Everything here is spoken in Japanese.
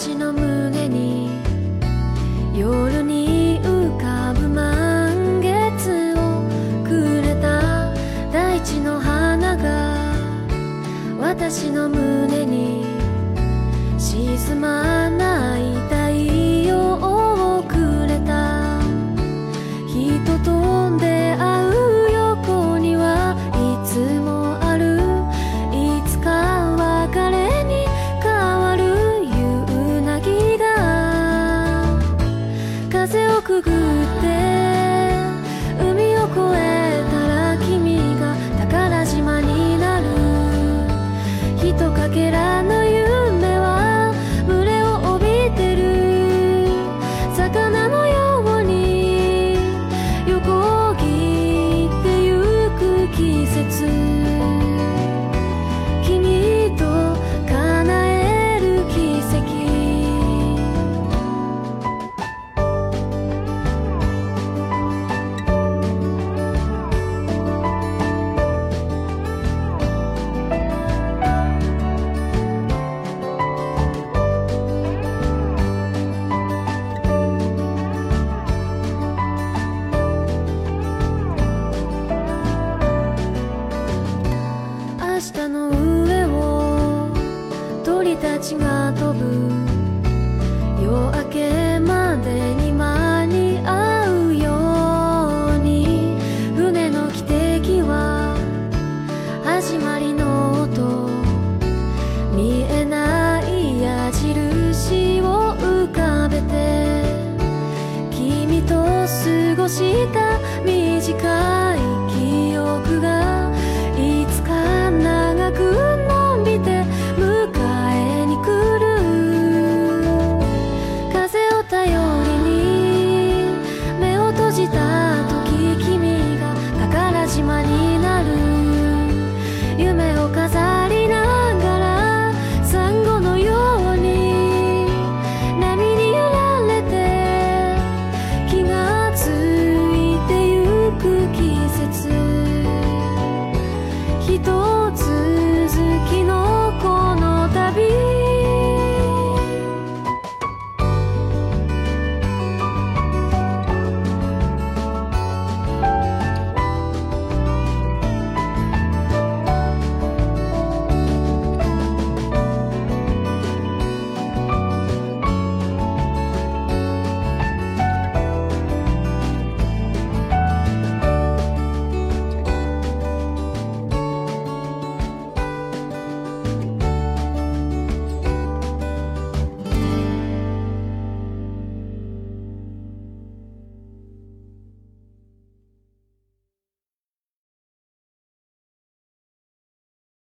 私の胸に夜に浮かぶ満月をくれた大地の花が私の胸に沈まない太陽をくれた。人ととかけらの明日の上を鳥たちが飛ぶ夜明けまでに間に合うように船の汽笛は始まりの音見えない矢印を浮かべて君と過ごした未島になる。夢を飾る